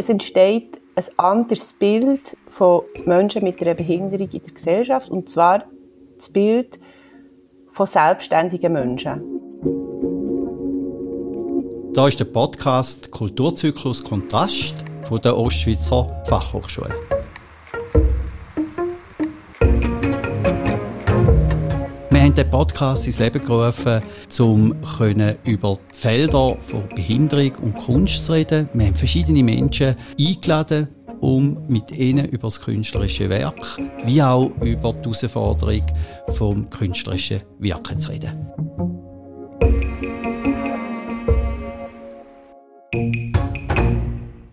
Es entsteht ein anderes Bild von Menschen mit einer Behinderung in der Gesellschaft, und zwar das Bild von selbstständigen Menschen. Da ist der Podcast Kulturzyklus Kontrast von der Ostschweizer Fachhochschule. Den Podcast ins Leben gerufen, um über die Felder von Behinderung und Kunst zu reden. Wir haben verschiedene Menschen eingeladen, um mit ihnen über das künstlerische Werk wie auch über die Herausforderung vom künstlerischen Wirken zu reden.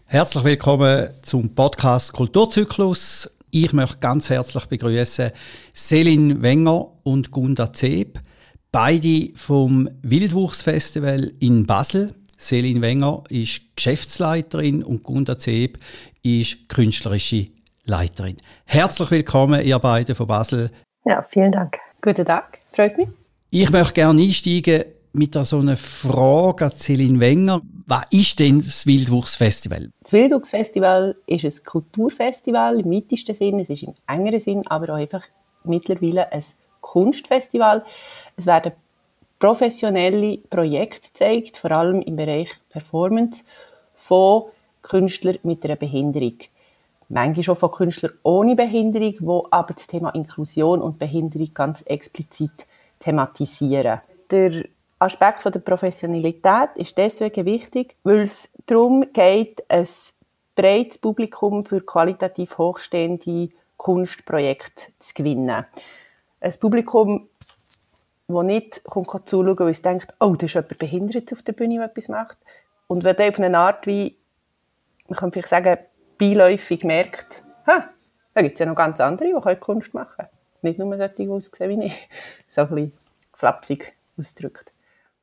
Herzlich willkommen zum Podcast Kulturzyklus. Ich möchte ganz herzlich begrüßen Selin Wenger und Gunda Zeb, beide vom Wildwuchsfestival in Basel. Selin Wenger ist Geschäftsleiterin und Gunda Zeb ist künstlerische Leiterin. Herzlich willkommen, ihr beiden von Basel. Ja, vielen Dank. Guten Tag, freut mich. Ich möchte gerne einsteigen mit so einer Frage an Celine Wenger. Was ist denn das Wildwuchsfestival? Das Wildwuchsfestival ist ein Kulturfestival im weitesten Sinn, es ist im engeren Sinn, aber auch einfach mittlerweile ein Kunstfestival. Es werden professionelle Projekte gezeigt, vor allem im Bereich Performance, von Künstlern mit einer Behinderung. Manchmal schon von Künstlern ohne Behinderung, wo aber das Thema Inklusion und Behinderung ganz explizit thematisieren. Der Aspekt von der Professionalität ist deswegen wichtig, weil es darum geht, ein breites Publikum für qualitativ hochstehende Kunstprojekte zu gewinnen. Ein Publikum, das nicht kommt zuschauen, weil es denkt, oh, da ist jemand behindert auf der Bühne, der etwas macht. Und wenn auf eine Art wie, man kann vielleicht sagen, beiläufig merkt, ha, da gibt es ja noch ganz andere, die Kunst machen können. Nicht nur solche, die aussehen wie ich. So ein bisschen flapsig ausgedrückt.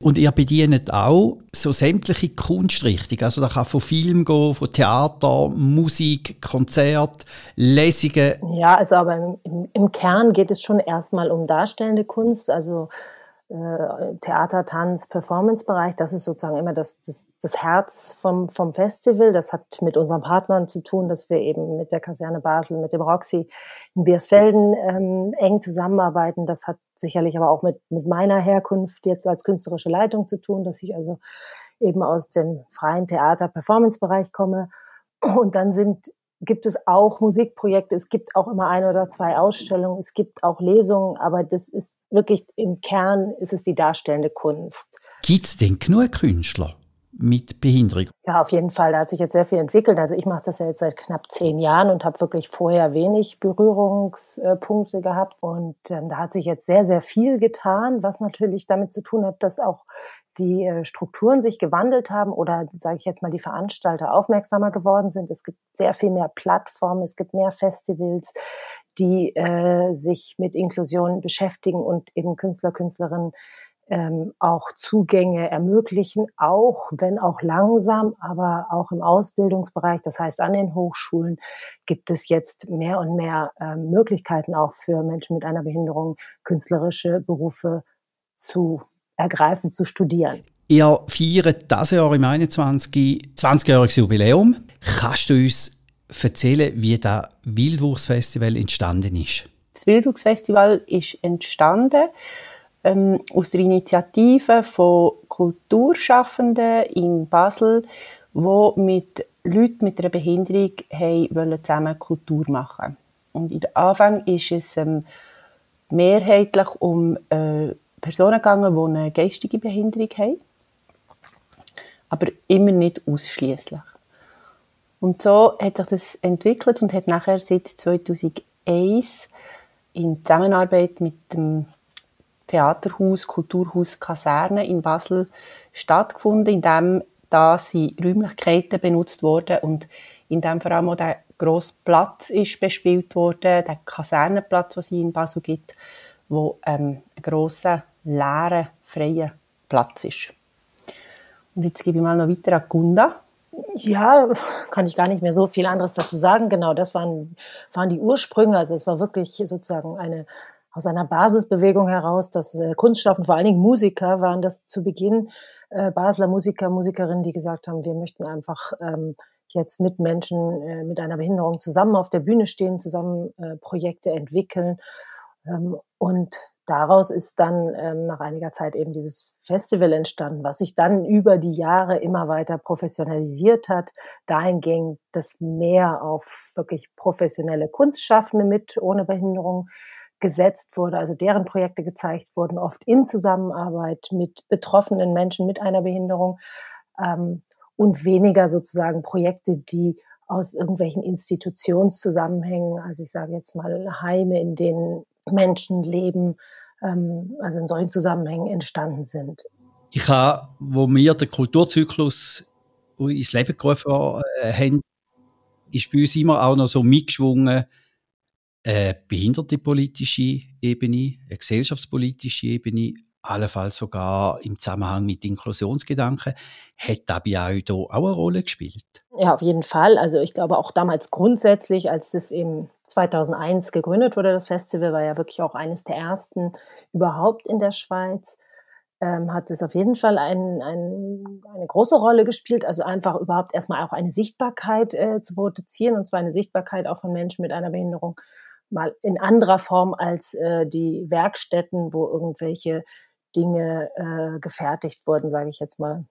Und ihr bedient auch so sämtliche Kunstrichtungen. Also da kann von Film gehen, von Theater, Musik, Konzert, Lesungen. Ja, also aber im, im Kern geht es schon erstmal um darstellende Kunst. Also äh, Theater, Tanz, Performance-Bereich. Das ist sozusagen immer das, das, das Herz vom, vom Festival. Das hat mit unseren Partnern zu tun, dass wir eben mit der Kaserne Basel, mit dem Roxy in Biersfelden ähm, eng zusammenarbeiten. Das hat sicherlich aber auch mit, mit meiner Herkunft jetzt als künstlerische Leitung zu tun, dass ich also eben aus dem freien Theater-Performance-Bereich komme. Und dann sind gibt es auch Musikprojekte, es gibt auch immer ein oder zwei Ausstellungen, es gibt auch Lesungen, aber das ist wirklich im Kern ist es die darstellende Kunst. Gibt es denn genug Künstler mit Behinderung? Ja, auf jeden Fall. Da hat sich jetzt sehr viel entwickelt. Also ich mache das ja jetzt seit knapp zehn Jahren und habe wirklich vorher wenig Berührungspunkte gehabt. Und ähm, da hat sich jetzt sehr, sehr viel getan, was natürlich damit zu tun hat, dass auch die äh, Strukturen sich gewandelt haben oder, sage ich jetzt mal, die Veranstalter aufmerksamer geworden sind. Es gibt sehr viel mehr Plattformen, es gibt mehr Festivals, die äh, sich mit Inklusion beschäftigen und eben Künstler, Künstlerinnen ähm, auch Zugänge ermöglichen, auch wenn auch langsam, aber auch im Ausbildungsbereich, das heißt an den Hochschulen, gibt es jetzt mehr und mehr äh, Möglichkeiten auch für Menschen mit einer Behinderung, künstlerische Berufe zu ergreifen, zu studieren. Ihr feiert dieses Jahr im 21. 20-jähriges Jubiläum. Kannst du uns erzählen, wie das Wildwuchsfestival entstanden ist? Das Wildwuchsfestival ist entstanden ähm, aus der Initiative von Kulturschaffenden in Basel, die mit Leuten mit einer Behinderung haben zusammen Kultur machen Und in der Anfang ist es ähm, mehrheitlich um äh, Personen gegangen, die eine geistige Behinderung haben, aber immer nicht ausschließlich. Und so hat sich das entwickelt und hat nachher seit 2001 in Zusammenarbeit mit dem Theaterhaus, Kulturhaus Kaserne in Basel stattgefunden, in dem da sie Räumlichkeiten benutzt wurden und in dem vor allem auch der grosse Platz ist bespielt worden, der Kasernenplatz, den es in Basel gibt, wo ähm, ein grosser leeren, freien Platz ist. Und jetzt gebe ich mal noch weiter an Gunda. Ja, kann ich gar nicht mehr so viel anderes dazu sagen. Genau, das waren, waren die Ursprünge. Also es war wirklich sozusagen eine aus einer Basisbewegung heraus, dass äh, Kunststoffen, vor allen Dingen Musiker waren das zu Beginn, äh, Basler Musiker, Musikerinnen, die gesagt haben, wir möchten einfach ähm, jetzt mit Menschen äh, mit einer Behinderung zusammen auf der Bühne stehen, zusammen äh, Projekte entwickeln. Ähm, und daraus ist dann ähm, nach einiger Zeit eben dieses Festival entstanden, was sich dann über die Jahre immer weiter professionalisiert hat, dahingehend, dass mehr auf wirklich professionelle Kunstschaffende mit ohne Behinderung gesetzt wurde, also deren Projekte gezeigt wurden, oft in Zusammenarbeit mit betroffenen Menschen mit einer Behinderung ähm, und weniger sozusagen Projekte, die aus irgendwelchen Institutionszusammenhängen, also ich sage jetzt mal Heime, in denen Menschen leben, ähm, also in solchen Zusammenhängen entstanden sind. Ich habe, wo wir den Kulturzyklus ins Leben gerufen äh, haben, ist bei uns immer auch noch so mitgeschwungen, eine behinderte politische Ebene, eine gesellschaftspolitische Ebene, allenfalls sogar im Zusammenhang mit Inklusionsgedanken. Hat das bei euch da auch eine Rolle gespielt? Ja, auf jeden Fall. Also ich glaube auch damals grundsätzlich, als es eben 2001 gegründet wurde, das Festival war ja wirklich auch eines der ersten überhaupt in der Schweiz, ähm, hat es auf jeden Fall ein, ein, eine große Rolle gespielt. Also einfach überhaupt erstmal auch eine Sichtbarkeit äh, zu produzieren und zwar eine Sichtbarkeit auch von Menschen mit einer Behinderung mal in anderer Form als äh, die Werkstätten, wo irgendwelche Dinge äh, gefertigt wurden, sage ich jetzt mal,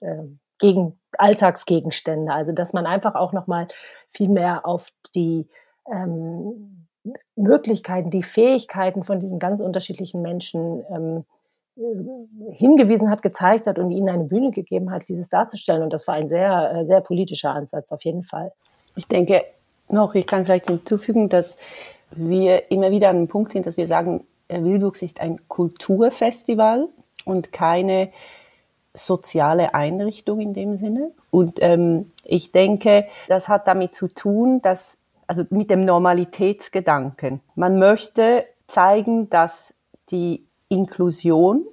äh, gegen Alltagsgegenstände. Also dass man einfach auch noch mal viel mehr auf die ähm, Möglichkeiten, die Fähigkeiten von diesen ganz unterschiedlichen Menschen ähm, äh, hingewiesen hat, gezeigt hat und ihnen eine Bühne gegeben hat, dieses darzustellen. Und das war ein sehr, äh, sehr politischer Ansatz auf jeden Fall. Ich denke noch, ich kann vielleicht hinzufügen, dass wir immer wieder an einem Punkt sind, dass wir sagen, Wildwuchs ist ein Kulturfestival und keine soziale Einrichtung in dem Sinne. Und ähm, ich denke, das hat damit zu tun, dass also mit dem Normalitätsgedanken. Man möchte zeigen, dass die Inklusion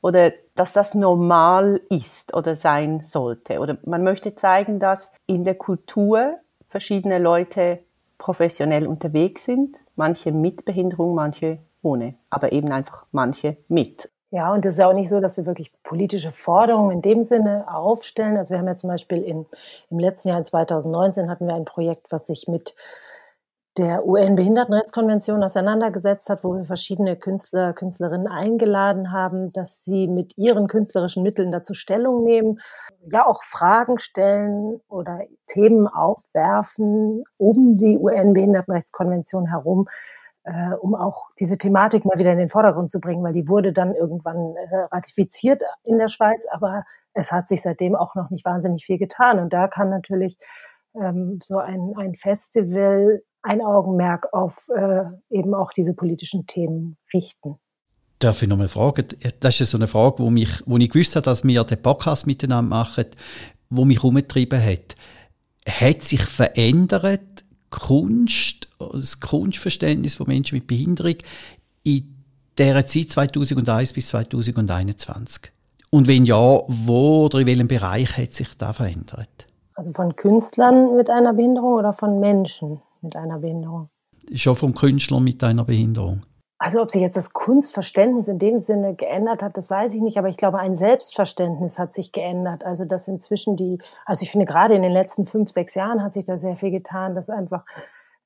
oder dass das normal ist oder sein sollte. Oder man möchte zeigen, dass in der Kultur verschiedene Leute professionell unterwegs sind, manche mit Behinderung, manche ohne, aber eben einfach manche mit. Ja, und es ist ja auch nicht so, dass wir wirklich politische Forderungen in dem Sinne aufstellen. Also wir haben ja zum Beispiel in, im letzten Jahr, in 2019, hatten wir ein Projekt, was sich mit der UN-Behindertenrechtskonvention auseinandergesetzt hat, wo wir verschiedene Künstler, Künstlerinnen eingeladen haben, dass sie mit ihren künstlerischen Mitteln dazu Stellung nehmen, ja auch Fragen stellen oder Themen aufwerfen um die UN-Behindertenrechtskonvention herum, äh, um auch diese Thematik mal wieder in den Vordergrund zu bringen, weil die wurde dann irgendwann äh, ratifiziert in der Schweiz, aber es hat sich seitdem auch noch nicht wahnsinnig viel getan. Und da kann natürlich ähm, so ein, ein Festival ein Augenmerk auf äh, eben auch diese politischen Themen richten. Darf ich noch mal fragen? Das ist so eine Frage, wo, mich, wo ich gewusst habe, dass wir den Podcast miteinander machen, wo mich umgetrieben hat. Hat sich verändert Kunst, das Kunstverständnis von Menschen mit Behinderung in der Zeit 2001 bis 2021? Und wenn ja, wo oder in welchem Bereich hat sich da verändert? Also von Künstlern mit einer Behinderung oder von Menschen mit einer Behinderung? Schon von Künstlern mit einer Behinderung. Also ob sich jetzt das Kunstverständnis in dem Sinne geändert hat, das weiß ich nicht, aber ich glaube, ein Selbstverständnis hat sich geändert. Also dass inzwischen die, also ich finde gerade in den letzten fünf, sechs Jahren hat sich da sehr viel getan, dass einfach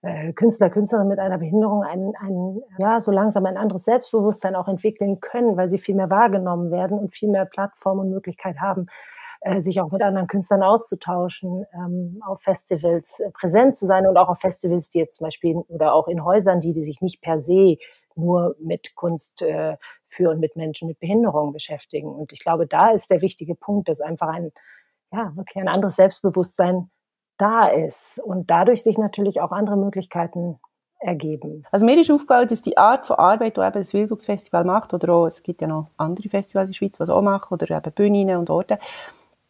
äh, Künstler, Künstlerinnen mit einer Behinderung ein, ein, ja, so langsam ein anderes Selbstbewusstsein auch entwickeln können, weil sie viel mehr wahrgenommen werden und viel mehr Plattform und Möglichkeit haben, äh, sich auch mit anderen Künstlern auszutauschen, ähm, auf Festivals äh, präsent zu sein und auch auf Festivals, die jetzt zum Beispiel oder auch in Häusern, die, die sich nicht per se nur mit Kunst äh, für und mit Menschen mit Behinderung beschäftigen. Und ich glaube, da ist der wichtige Punkt, dass einfach ein, ja, wirklich ein anderes Selbstbewusstsein da ist und dadurch sich natürlich auch andere Möglichkeiten ergeben. Also mir ist aufgefallen, dass die Art von Arbeit, die eben das Wildwuchsfestival macht, oder auch, es gibt ja noch andere Festivals in der Schweiz, die auch machen, oder eben Bühnen und Orte,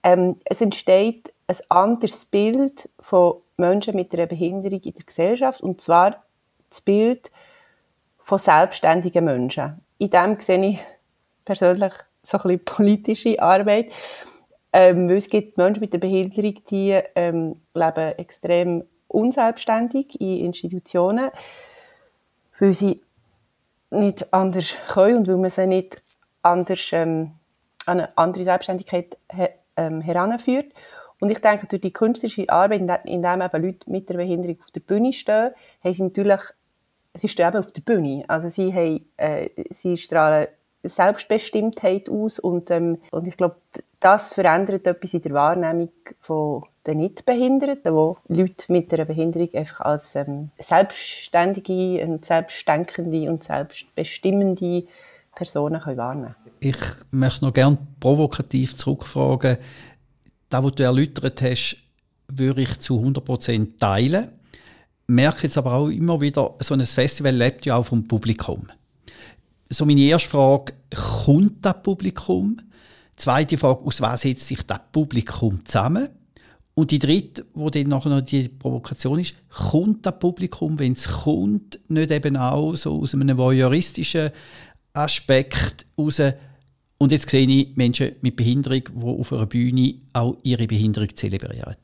ähm, es entsteht ein anderes Bild von Menschen mit einer Behinderung in der Gesellschaft, und zwar das Bild von selbstständigen Menschen. In dem sehe ich persönlich so ein bisschen politische Arbeit. Ähm, weil es gibt Menschen mit einer Behinderung, die ähm, leben extrem unselbstständig in Institutionen, weil sie nicht anders können und weil man sie nicht anders ähm, an eine andere Selbstständigkeit he, ähm, heranführt. Und ich denke, durch die künstlerische Arbeit, in der eben Leute mit der Behinderung auf der Bühne stehen, haben sie natürlich, sie stehen eben auf der Bühne. Also sie, haben, äh, sie strahlen Selbstbestimmtheit aus und, ähm, und ich glaube, das verändert etwas in der Wahrnehmung von den Nichtbehinderten, wo Leute mit einer Behinderung einfach als ähm, selbstständige, und selbstdenkende und selbstbestimmende Personen können wahrnehmen Ich möchte noch gerne provokativ zurückfragen. Das, was du erläutert hast, würde ich zu 100% teilen. Ich merke jetzt aber auch immer wieder, so ein Festival lebt ja auch vom Publikum. So meine erste Frage, kommt das Publikum? Zweite Frage, aus was setzt sich das Publikum zusammen? Und die dritte, wo dann nachher noch die Provokation ist, kommt das Publikum, wenn es kommt, nicht eben auch so aus einem voyeuristischen Aspekt raus. Und jetzt sehe ich Menschen mit Behinderung, die auf einer Bühne auch ihre Behinderung zelebrieren.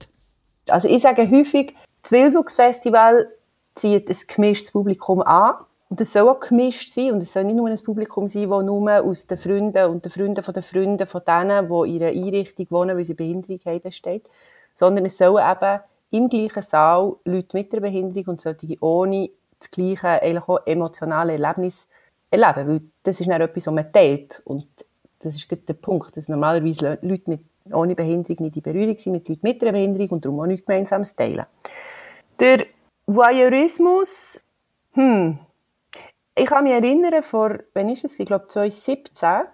Also ich sage häufig, das Wildwuchsfestival zieht ein gemischtes Publikum an. Und es soll auch gemischt sein und es soll nicht nur ein Publikum sein, das nur aus den Freunden und den Freunden von den Freunden von denen, die in einer Einrichtung wohnen, weil sie Behinderung haben, besteht, sondern es sollen eben im gleichen Saal Leute mit der Behinderung und solche ohne das gleiche auch emotionale Erlebnis erleben, weil das ist dann etwas, was man teilt und das ist der Punkt, dass normalerweise Leute mit, ohne Behinderung nicht in Berührung sind mit Leuten mit einer Behinderung und darum auch nichts Gemeinsames teilen. Der Voyeurismus, hm, ich kann mich erinnern, vor, wann ist es? Ich glaube 2017,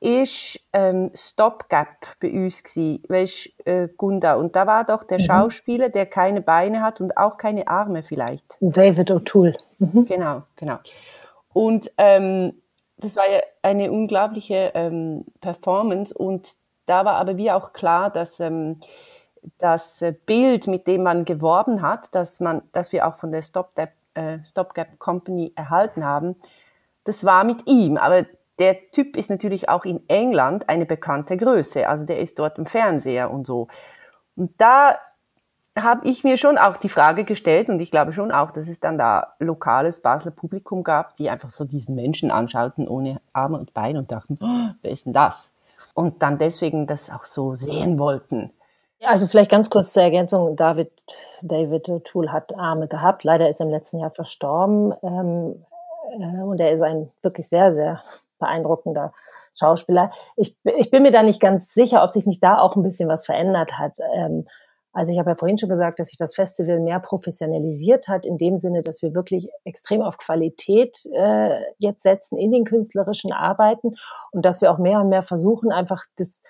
ist ähm, Stopgap bei uns gsi, weißt äh, Gunda und da war doch der mhm. Schauspieler, der keine Beine hat und auch keine Arme vielleicht. David O'Toole. Mhm. Genau, genau. Und ähm, das war ja eine unglaubliche ähm, Performance und da war aber wie auch klar, dass ähm, das Bild, mit dem man geworben hat, dass man, dass wir auch von der Stopgap, äh, Stopgap Company erhalten haben, das war mit ihm. Aber der Typ ist natürlich auch in England eine bekannte Größe. Also der ist dort im Fernseher und so. Und da habe ich mir schon auch die Frage gestellt und ich glaube schon auch, dass es dann da lokales Basler Publikum gab, die einfach so diesen Menschen anschauten ohne Arme und Beine und dachten, oh, wer ist denn das? Und dann deswegen das auch so sehen wollten. Also vielleicht ganz kurz zur Ergänzung. David, David Tool hat Arme gehabt. Leider ist er im letzten Jahr verstorben. Ähm, äh, und er ist ein wirklich sehr, sehr beeindruckender Schauspieler. Ich, ich bin mir da nicht ganz sicher, ob sich nicht da auch ein bisschen was verändert hat. Ähm, also ich habe ja vorhin schon gesagt, dass sich das Festival mehr professionalisiert hat, in dem Sinne, dass wir wirklich extrem auf Qualität äh, jetzt setzen in den künstlerischen Arbeiten und dass wir auch mehr und mehr versuchen, einfach das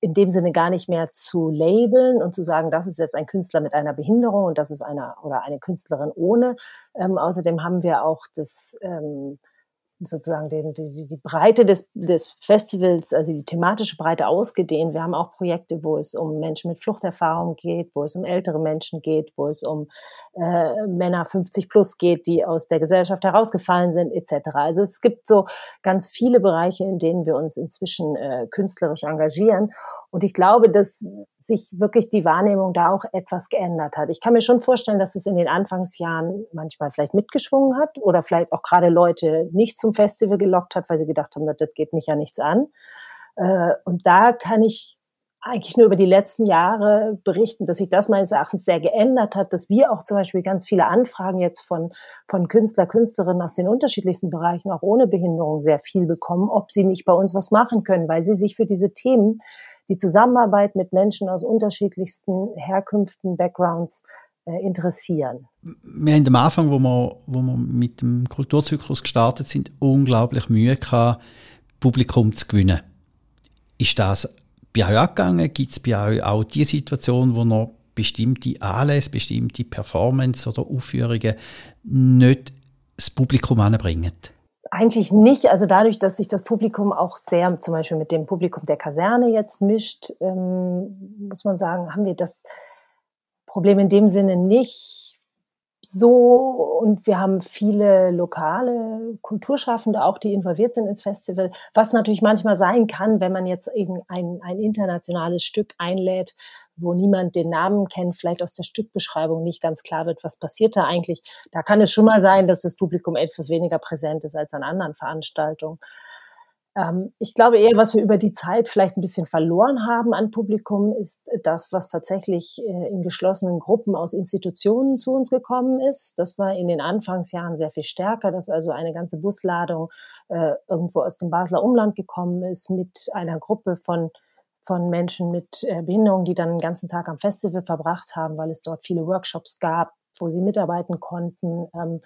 in dem Sinne gar nicht mehr zu labeln und zu sagen, das ist jetzt ein Künstler mit einer Behinderung und das ist einer oder eine Künstlerin ohne. Ähm, außerdem haben wir auch das ähm, sozusagen den, die, die Breite des, des Festivals, also die thematische Breite ausgedehnt. Wir haben auch Projekte, wo es um Menschen mit Fluchterfahrung geht, wo es um ältere Menschen geht, wo es um äh, Männer 50 plus geht, die aus der Gesellschaft herausgefallen sind, etc. Also es gibt so ganz viele Bereiche, in denen wir uns inzwischen äh, künstlerisch engagieren. Und ich glaube, dass sich wirklich die Wahrnehmung da auch etwas geändert hat. Ich kann mir schon vorstellen, dass es in den Anfangsjahren manchmal vielleicht mitgeschwungen hat oder vielleicht auch gerade Leute nicht zum Festival gelockt hat, weil sie gedacht haben, das geht mich ja nichts an. Äh, und da kann ich eigentlich nur über die letzten Jahre berichten, dass sich das meines Erachtens sehr geändert hat, dass wir auch zum Beispiel ganz viele Anfragen jetzt von, von Künstler, Künstlerinnen aus den unterschiedlichsten Bereichen, auch ohne Behinderung, sehr viel bekommen, ob sie nicht bei uns was machen können, weil sie sich für diese Themen die Zusammenarbeit mit Menschen aus unterschiedlichsten Herkünften, Backgrounds äh, interessieren. Wir haben am Anfang, wo wir, wo wir mit dem Kulturzyklus gestartet sind, unglaublich Mühe gehabt, Publikum zu gewinnen. Ist das bei euch angegangen? Gibt es bei euch auch die Situation, wo noch bestimmte Anlässe, bestimmte Performance oder Aufführungen nicht das Publikum anbringen? Eigentlich nicht. Also dadurch, dass sich das Publikum auch sehr zum Beispiel mit dem Publikum der Kaserne jetzt mischt, ähm, muss man sagen, haben wir das Problem in dem Sinne nicht so. Und wir haben viele lokale Kulturschaffende auch, die involviert sind ins Festival, was natürlich manchmal sein kann, wenn man jetzt eben ein, ein internationales Stück einlädt, wo niemand den Namen kennt, vielleicht aus der Stückbeschreibung nicht ganz klar wird, was passiert da eigentlich. Da kann es schon mal sein, dass das Publikum etwas weniger präsent ist als an anderen Veranstaltungen. Ähm, ich glaube eher, was wir über die Zeit vielleicht ein bisschen verloren haben an Publikum, ist das, was tatsächlich äh, in geschlossenen Gruppen aus Institutionen zu uns gekommen ist. Das war in den Anfangsjahren sehr viel stärker, dass also eine ganze Busladung äh, irgendwo aus dem Basler Umland gekommen ist mit einer Gruppe von von Menschen mit äh, Behinderung, die dann den ganzen Tag am Festival verbracht haben, weil es dort viele Workshops gab, wo sie mitarbeiten konnten. Ähm,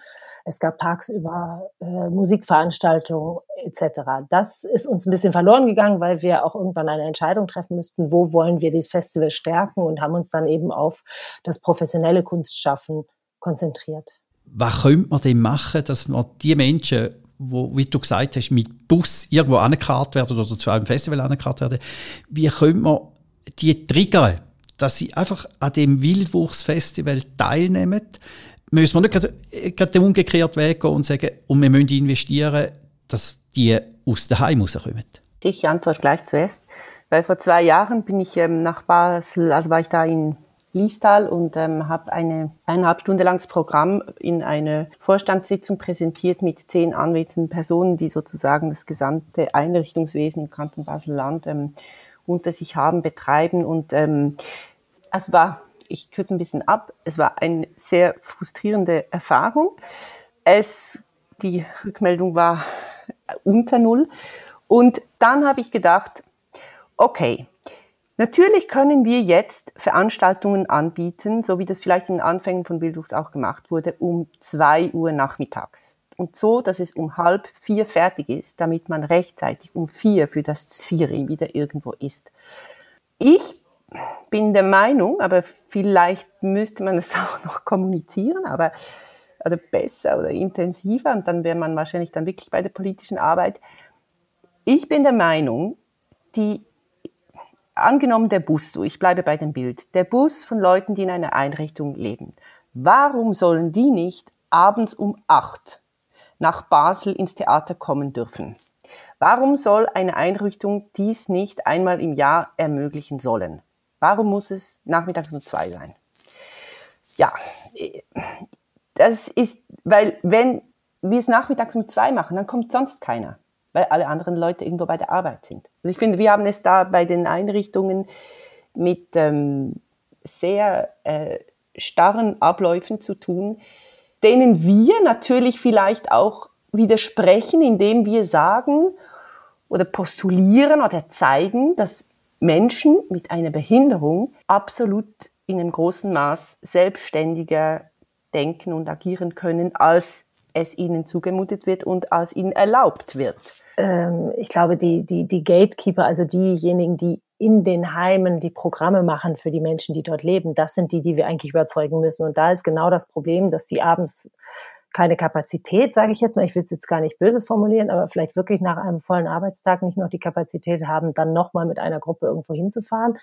es gab tagsüber äh, Musikveranstaltungen etc. Das ist uns ein bisschen verloren gegangen, weil wir auch irgendwann eine Entscheidung treffen müssten, wo wollen wir dieses Festival stärken und haben uns dann eben auf das professionelle Kunstschaffen konzentriert. Was könnte man denn machen, dass man die Menschen, wo, wie du gesagt hast, mit Bus irgendwo angekarrt werden oder zu einem Festival angekarrt werden, wie könnte man die triggern? dass sie einfach an dem Wildwuchsfestival teilnehmen, müssen wir nicht gerade den umgekehrten Weg gehen und sagen, und wir müssen investieren, dass die aus dem Heim rauskommen? Ich antworte gleich zuerst, weil vor zwei Jahren bin ich ähm, nach Basel, also war ich da in Liestal und ähm, habe eine eineinhalb Stunde langes Programm in einer Vorstandssitzung präsentiert mit zehn anwesenden Personen, die sozusagen das gesamte Einrichtungswesen im Kanton Basel-Land ähm, unter sich haben, betreiben und ähm, es war, ich kürze ein bisschen ab, es war eine sehr frustrierende Erfahrung. Es, die Rückmeldung war unter Null. Und dann habe ich gedacht, okay, natürlich können wir jetzt Veranstaltungen anbieten, so wie das vielleicht in den Anfängen von Bildungs auch gemacht wurde, um zwei Uhr nachmittags. Und so, dass es um halb vier fertig ist, damit man rechtzeitig um vier für das Zvieri wieder irgendwo ist. Ich bin der Meinung, aber vielleicht müsste man es auch noch kommunizieren, aber oder besser oder intensiver und dann wäre man wahrscheinlich dann wirklich bei der politischen Arbeit. Ich bin der Meinung, die angenommen der Bus, so ich bleibe bei dem Bild, der Bus von Leuten, die in einer Einrichtung leben. Warum sollen die nicht abends um acht nach Basel ins Theater kommen dürfen? Warum soll eine Einrichtung dies nicht einmal im Jahr ermöglichen sollen? Warum muss es nachmittags um zwei sein? Ja, das ist, weil wenn wir es nachmittags um zwei machen, dann kommt sonst keiner, weil alle anderen Leute irgendwo bei der Arbeit sind. Also ich finde, wir haben es da bei den Einrichtungen mit ähm, sehr äh, starren Abläufen zu tun, denen wir natürlich vielleicht auch widersprechen, indem wir sagen oder postulieren oder zeigen, dass Menschen mit einer Behinderung absolut in einem großen Maß selbstständiger denken und agieren können, als es ihnen zugemutet wird und als ihnen erlaubt wird. Ähm, ich glaube, die, die, die Gatekeeper, also diejenigen, die in den Heimen die Programme machen für die Menschen, die dort leben, das sind die, die wir eigentlich überzeugen müssen. Und da ist genau das Problem, dass die abends keine Kapazität, sage ich jetzt mal, ich will es jetzt gar nicht böse formulieren, aber vielleicht wirklich nach einem vollen Arbeitstag nicht noch die Kapazität haben, dann nochmal mit einer Gruppe irgendwo hinzufahren.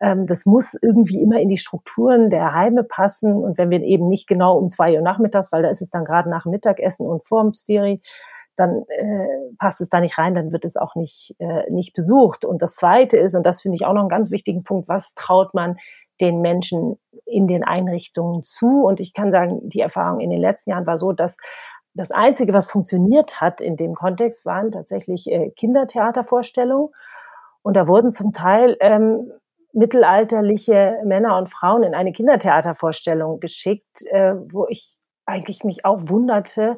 Ähm, das muss irgendwie immer in die Strukturen der Heime passen. Und wenn wir eben nicht genau um zwei Uhr nachmittags, weil da ist es dann gerade nach dem Mittagessen und vorm Spiri, dann äh, passt es da nicht rein, dann wird es auch nicht, äh, nicht besucht. Und das Zweite ist, und das finde ich auch noch einen ganz wichtigen Punkt, was traut man den Menschen in den Einrichtungen zu. Und ich kann sagen, die Erfahrung in den letzten Jahren war so, dass das Einzige, was funktioniert hat in dem Kontext, waren tatsächlich äh, Kindertheatervorstellungen. Und da wurden zum Teil ähm, mittelalterliche Männer und Frauen in eine Kindertheatervorstellung geschickt, äh, wo ich eigentlich mich auch wunderte,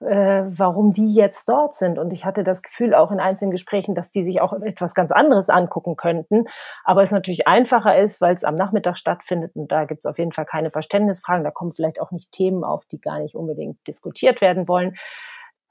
äh, warum die jetzt dort sind. Und ich hatte das Gefühl auch in einzelnen Gesprächen, dass die sich auch etwas ganz anderes angucken könnten. Aber es natürlich einfacher ist, weil es am Nachmittag stattfindet und da gibt es auf jeden Fall keine Verständnisfragen. Da kommen vielleicht auch nicht Themen auf, die gar nicht unbedingt diskutiert werden wollen.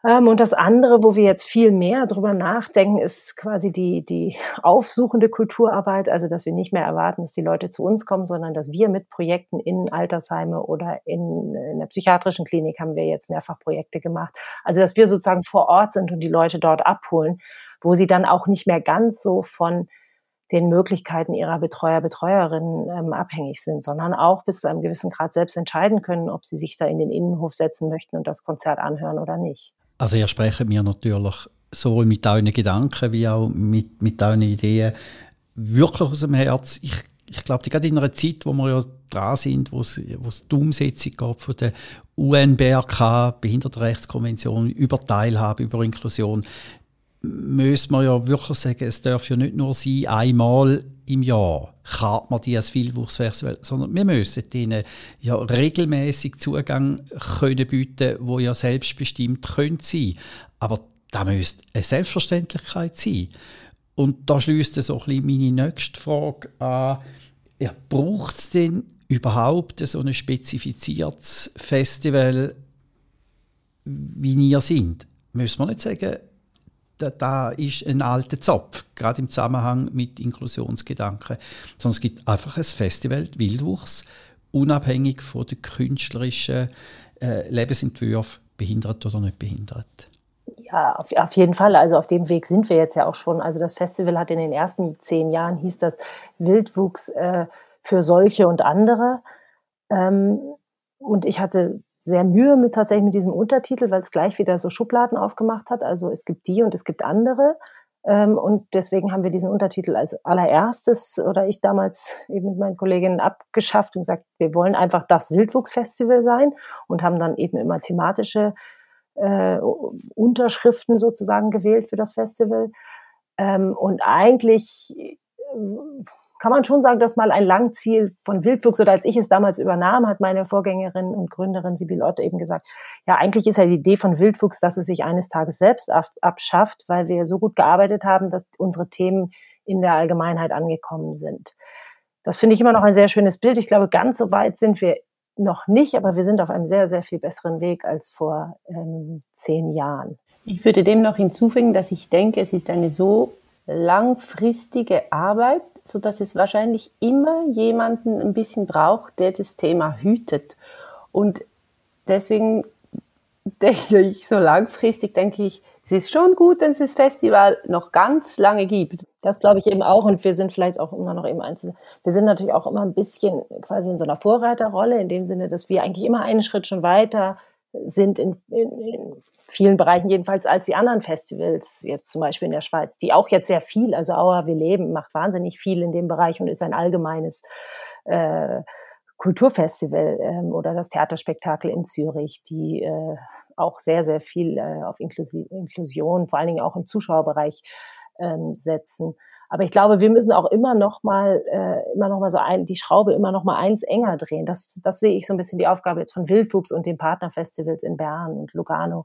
Ähm, und das andere, wo wir jetzt viel mehr drüber nachdenken, ist quasi die, die aufsuchende Kulturarbeit. Also, dass wir nicht mehr erwarten, dass die Leute zu uns kommen, sondern dass wir mit Projekten in Altersheime oder in, in der psychiatrischen Klinik haben wir jetzt mehrfach Projekte gemacht. Also, dass wir sozusagen vor Ort sind und die Leute dort abholen, wo sie dann auch nicht mehr ganz so von den Möglichkeiten ihrer Betreuer, Betreuerinnen ähm, abhängig sind, sondern auch bis zu einem gewissen Grad selbst entscheiden können, ob sie sich da in den Innenhof setzen möchten und das Konzert anhören oder nicht. Also ihr sprecht mir natürlich sowohl mit euren Gedanken wie auch mit, mit euren Ideen wirklich aus dem Herz. Ich, ich glaube, gerade in einer Zeit, wo wir ja dran sind, wo es, die Umsetzung geht von der UNBRK, Behindertenrechtskonvention, über Teilhabe, über Inklusion, müssen wir ja wirklich sagen, es darf ja nicht nur sein, einmal im Jahr kann man die als Wildwuchsfestival, sondern wir müssen ihnen ja regelmäßig Zugang können bieten, wo ja selbstbestimmt können sein. Aber da müsste eine Selbstverständlichkeit sein. Und da schließt so ein bisschen meine nächste Frage an. Ja, braucht es denn überhaupt so ein spezifiziertes Festival, wie ihr sind? Müssen wir nicht sagen, da, da ist ein alter Zopf, gerade im Zusammenhang mit Inklusionsgedanken. Sondern es gibt einfach ein Festival Wildwuchs, unabhängig von den künstlerischen äh, Lebensentwürfen, behindert oder nicht behindert. Ja, auf, auf, jeden Fall. Also auf dem Weg sind wir jetzt ja auch schon. Also das Festival hat in den ersten zehn Jahren hieß das Wildwuchs äh, für solche und andere. Ähm, und ich hatte sehr Mühe mit tatsächlich mit diesem Untertitel, weil es gleich wieder so Schubladen aufgemacht hat. Also es gibt die und es gibt andere. Ähm, und deswegen haben wir diesen Untertitel als allererstes oder ich damals eben mit meinen Kolleginnen abgeschafft und gesagt, wir wollen einfach das Wildwuchsfestival sein und haben dann eben immer thematische äh, Unterschriften sozusagen gewählt für das Festival. Ähm, und eigentlich äh, kann man schon sagen, dass mal ein Langziel von Wildwuchs oder als ich es damals übernahm, hat meine Vorgängerin und Gründerin Sibyl Otte eben gesagt, ja, eigentlich ist ja die Idee von Wildwuchs, dass es sich eines Tages selbst abschafft, weil wir so gut gearbeitet haben, dass unsere Themen in der Allgemeinheit angekommen sind. Das finde ich immer noch ein sehr schönes Bild. Ich glaube, ganz so weit sind wir noch nicht, aber wir sind auf einem sehr, sehr viel besseren Weg als vor ähm, zehn Jahren. Ich würde dem noch hinzufügen, dass ich denke, es ist eine so langfristige Arbeit, so dass es wahrscheinlich immer jemanden ein bisschen braucht, der das Thema hütet. Und deswegen denke ich, so langfristig denke ich, es ist schon gut, dass es das Festival noch ganz lange gibt. Das glaube ich eben auch und wir sind vielleicht auch immer noch eben einzeln. Wir sind natürlich auch immer ein bisschen quasi in so einer Vorreiterrolle, in dem Sinne, dass wir eigentlich immer einen Schritt schon weiter sind in, in, in vielen Bereichen jedenfalls als die anderen Festivals, jetzt zum Beispiel in der Schweiz, die auch jetzt sehr viel, also Aua, wir leben, macht wahnsinnig viel in dem Bereich und ist ein allgemeines äh, Kulturfestival ähm, oder das Theaterspektakel in Zürich, die äh, auch sehr, sehr viel äh, auf Inklusi Inklusion, vor allen Dingen auch im Zuschauerbereich ähm, setzen. Aber ich glaube, wir müssen auch immer noch mal, äh, immer noch mal so ein, die Schraube immer noch mal eins enger drehen. Das, das sehe ich so ein bisschen die Aufgabe jetzt von Wildwuchs und den Partnerfestivals in Bern und Lugano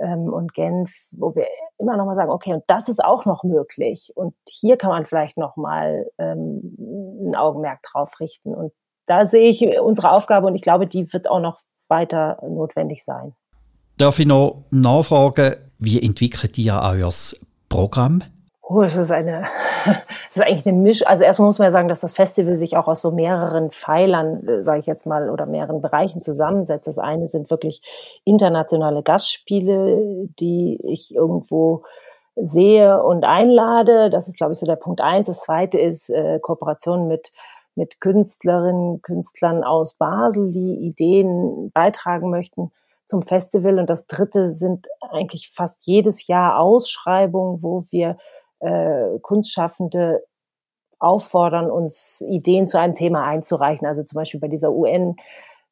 ähm, und Genf, wo wir immer noch mal sagen, okay, und das ist auch noch möglich. Und hier kann man vielleicht noch mal ähm, ein Augenmerk drauf richten. Und da sehe ich unsere Aufgabe und ich glaube, die wird auch noch weiter notwendig sein. Darf ich noch nachfragen, wie entwickelt ihr euer Programm? Oh, es ist eine, es ist eigentlich eine Misch. Also erstmal muss man ja sagen, dass das Festival sich auch aus so mehreren Pfeilern, äh, sage ich jetzt mal, oder mehreren Bereichen zusammensetzt. Das eine sind wirklich internationale Gastspiele, die ich irgendwo sehe und einlade. Das ist, glaube ich, so der Punkt eins. Das zweite ist äh, Kooperation mit mit Künstlerinnen, Künstlern aus Basel, die Ideen beitragen möchten zum Festival. Und das dritte sind eigentlich fast jedes Jahr Ausschreibungen, wo wir äh, Kunstschaffende auffordern, uns Ideen zu einem Thema einzureichen. Also zum Beispiel bei dieser UN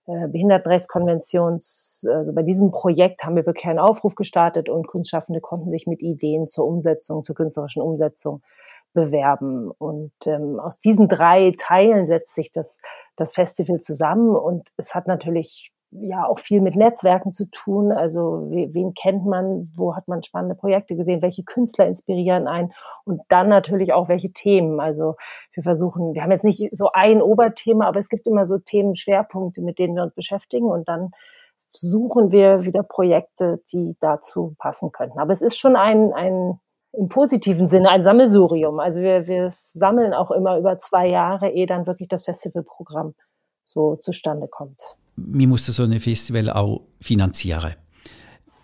äh, Behindertenrechtskonventions, also bei diesem Projekt haben wir wirklich einen Aufruf gestartet und Kunstschaffende konnten sich mit Ideen zur Umsetzung, zur künstlerischen Umsetzung bewerben. Und ähm, aus diesen drei Teilen setzt sich das, das Festival zusammen und es hat natürlich ja auch viel mit Netzwerken zu tun. Also wen kennt man, wo hat man spannende Projekte gesehen, welche Künstler inspirieren einen und dann natürlich auch welche Themen. Also wir versuchen, wir haben jetzt nicht so ein Oberthema, aber es gibt immer so Themenschwerpunkte, mit denen wir uns beschäftigen und dann suchen wir wieder Projekte, die dazu passen könnten. Aber es ist schon ein, ein im positiven Sinne ein Sammelsurium. Also wir, wir sammeln auch immer über zwei Jahre, ehe dann wirklich das Festivalprogramm so zustande kommt man muss so ein Festival auch finanzieren.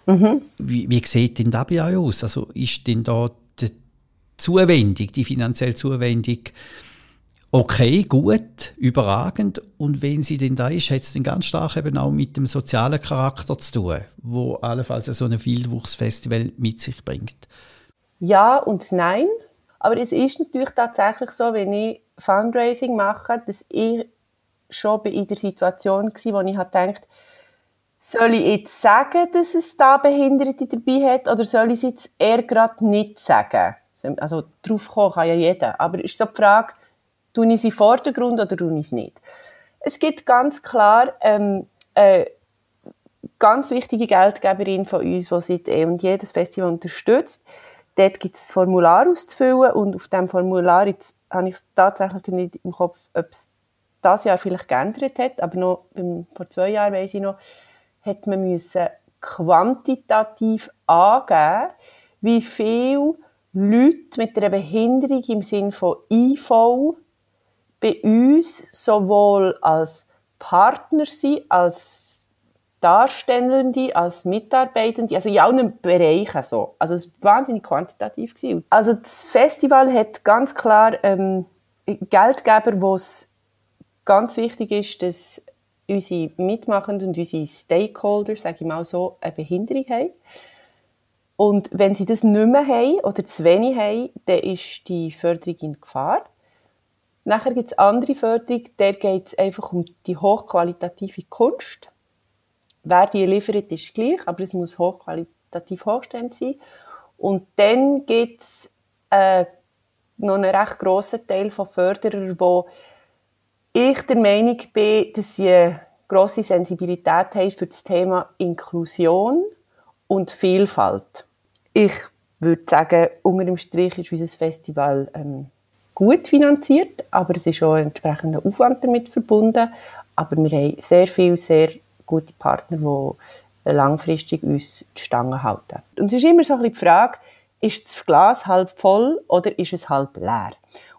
Mhm. Wie, wie sieht denn das bei euch aus? Also ist denn da die Zuwendung, die finanzielle Zuwendung okay, gut, überragend? Und wenn sie denn da ist, hat es dann ganz stark eben auch mit dem sozialen Charakter zu tun, wo allenfalls so ein Wildwuchsfestival mit sich bringt? Ja und nein. Aber es ist natürlich tatsächlich so, wenn ich Fundraising mache, dass ich schon in der Situation gewesen, wo ich gedacht, soll ich jetzt sagen, dass es da Behinderte dabei hat, oder soll ich es jetzt eher gerade nicht sagen? Also, drauf kommen kann ja jeder. Aber ist so die Frage, tue ich sie vor den Grund oder tue ich es nicht? Es gibt ganz klar ähm, eine ganz wichtige Geldgeberin von uns, die seit eh und jedes Festival unterstützt. Dort gibt es ein Formular auszufüllen und auf diesem Formular, jetzt habe ich es tatsächlich nicht im Kopf, ob es das Jahr vielleicht geändert hat, aber noch beim, vor zwei Jahren, weiß ich noch, hat man müssen quantitativ angeben, wie viele Leute mit einer Behinderung im Sinne von IV bei uns sowohl als Partner sind, als Darstellende, als Mitarbeitende, also in allen Bereichen so. Also es war wahnsinnig quantitativ. Also das Festival hat ganz klar ähm, Geldgeber, es ganz wichtig ist, dass unsere Mitmachenden und unsere Stakeholder, sage ich mal so, eine Behinderung haben. Und wenn sie das nicht mehr haben oder zu wenig haben, dann ist die Förderung in Gefahr. Nachher gibt es andere Förderung, da geht es einfach um die hochqualitative Kunst. Wer die liefert, ist gleich, aber es muss hochqualitativ hochstehend sein. Und dann gibt es äh, noch einen recht grossen Teil von Förderern, die ich der Meinung bin, dass sie eine grosse Sensibilität haben für das Thema Inklusion und Vielfalt. Ich würde sagen, unter dem Strich ist unser Festival ähm, gut finanziert, aber es ist auch ein entsprechender Aufwand damit verbunden. Aber wir haben sehr viele, sehr gute Partner, die langfristig uns die Stange halten. Und es ist immer so ein bisschen die Frage, ist das Glas halb voll oder ist es halb leer?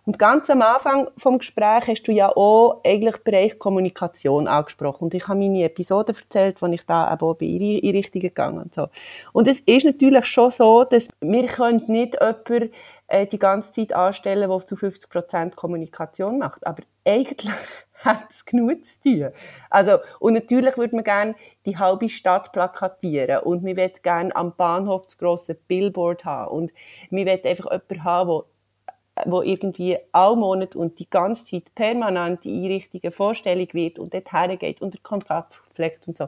Und ganz am Anfang vom Gespräch hast du ja auch eigentlich Bereich Kommunikation angesprochen. Und ich habe meine Episode erzählt, wo ich da eben auch in Richtung gegangen und so. Und es ist natürlich schon so, dass wir können nicht jemanden äh, die ganze Zeit anstellen, der zu 50 Prozent Kommunikation macht. Aber eigentlich hat es genug zu tun. Also, und natürlich würde man gerne die halbe Stadt plakatieren und wir würden gerne am Bahnhof das grosse Billboard haben und wir würden einfach jemanden haben, der wo irgendwie all Monat und die ganze Zeit permanent in Einrichtungen vorstellig wird und dort hergeht und der Kontakt pflegt und so.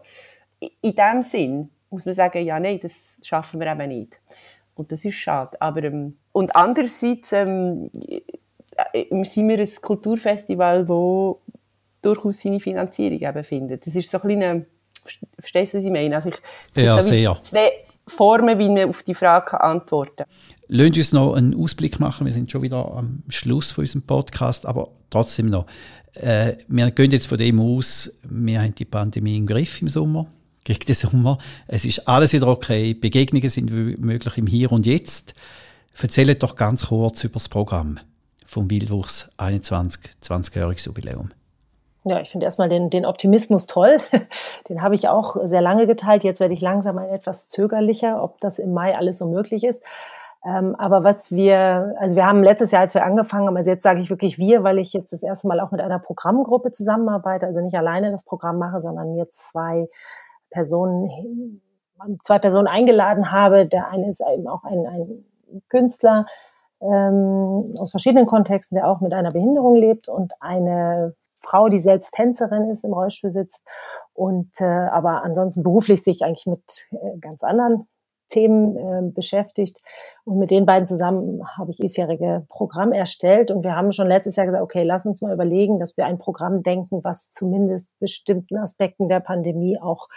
In dem Sinn muss man sagen, ja, nein, das schaffen wir eben nicht. Und das ist schade. Aber, ähm, und andererseits ähm, äh, sind wir ein Kulturfestival, wo durchaus seine Finanzierung eben findet. Das ist so ein bisschen, verstehst du, was ich meine? Also ich, ja, so sehr. Zwei Formen, wie man auf die Frage antworten kann. Lassen uns noch einen Ausblick machen. Wir sind schon wieder am Schluss von unserem Podcast, aber trotzdem noch. Äh, wir gehen jetzt von dem aus, wir haben die Pandemie im Griff im Sommer, gegen den Sommer. Es ist alles wieder okay. Begegnungen sind möglich im Hier und Jetzt. Erzählt doch ganz kurz über das Programm vom Wildwuchs 21, 20-jähriges Jubiläum. Ja, ich finde erstmal den, den Optimismus toll. Den habe ich auch sehr lange geteilt. Jetzt werde ich langsam ein etwas zögerlicher, ob das im Mai alles so möglich ist. Ähm, aber was wir, also wir haben letztes Jahr, als wir angefangen haben, also jetzt sage ich wirklich wir, weil ich jetzt das erste Mal auch mit einer Programmgruppe zusammenarbeite, also nicht alleine das Programm mache, sondern mir zwei Personen, zwei Personen eingeladen habe. Der eine ist eben auch ein, ein Künstler ähm, aus verschiedenen Kontexten, der auch mit einer Behinderung lebt und eine Frau, die selbst Tänzerin ist, im Rollstuhl sitzt und äh, aber ansonsten beruflich sich eigentlich mit äh, ganz anderen Themen äh, beschäftigt. Und mit den beiden zusammen habe ich diesjährige Programm erstellt. Und wir haben schon letztes Jahr gesagt, okay, lass uns mal überlegen, dass wir ein Programm denken, was zumindest bestimmten Aspekten der Pandemie auch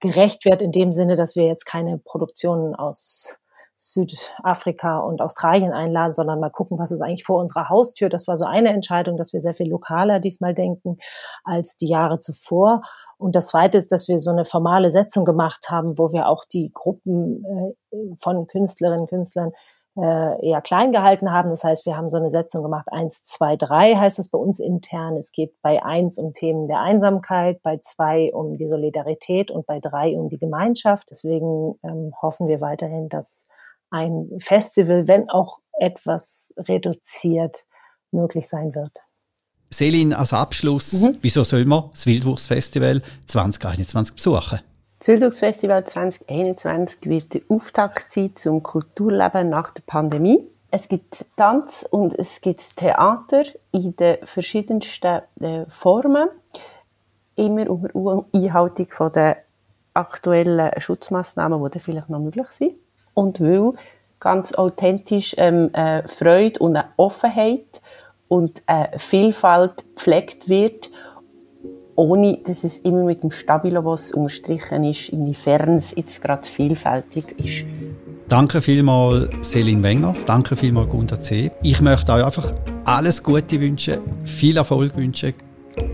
gerecht wird, in dem Sinne, dass wir jetzt keine Produktionen aus Südafrika und Australien einladen, sondern mal gucken, was ist eigentlich vor unserer Haustür. Das war so eine Entscheidung, dass wir sehr viel lokaler diesmal denken als die Jahre zuvor. Und das Zweite ist, dass wir so eine formale Setzung gemacht haben, wo wir auch die Gruppen äh, von Künstlerinnen und Künstlern äh, eher klein gehalten haben. Das heißt, wir haben so eine Setzung gemacht, eins, zwei, drei heißt das bei uns intern. Es geht bei eins um Themen der Einsamkeit, bei zwei um die Solidarität und bei drei um die Gemeinschaft. Deswegen ähm, hoffen wir weiterhin, dass ein Festival, wenn auch etwas reduziert, möglich sein wird. Selin, als Abschluss, mhm. wieso soll man das Wildwuchsfestival 2021 besuchen? Das Wildwuchsfestival 2021 wird die Auftakt sein zum Kulturleben nach der Pandemie. Es gibt Tanz und es gibt Theater in den verschiedensten äh, Formen, immer unter Einhaltung der aktuellen Schutzmaßnahmen, die vielleicht noch möglich sind. Und weil ganz authentisch ähm, äh, Freude und eine Offenheit und äh, Vielfalt gepflegt wird, ohne dass es immer mit dem Stabilo, was unterstrichen ist, inwiefern es jetzt gerade vielfältig ist. Danke vielmals, Selin Wenger. Danke vielmals, Gunda C. Ich möchte euch einfach alles Gute wünschen, viel Erfolg wünschen,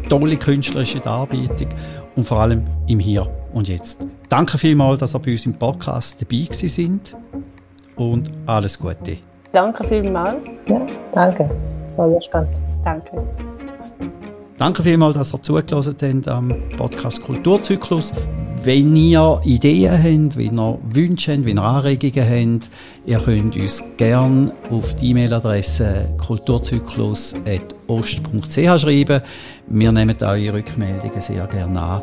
tolle künstlerische Darbietung und vor allem im Hier und Jetzt. Danke vielmals, dass ihr bei uns im Podcast dabei sind und alles Gute. Danke vielmals. Ja, danke. Es war sehr spannend. Danke. Danke vielmals, dass ihr zugelassen habt am Podcast Kulturzyklus. Wenn ihr Ideen habt, wenn ihr Wünsche habt, wenn ihr Anregungen habt, ihr könnt uns gerne auf die E-Mail-Adresse kulturzyklus.ost.ch schreiben. Wir nehmen eure Rückmeldungen sehr gerne an.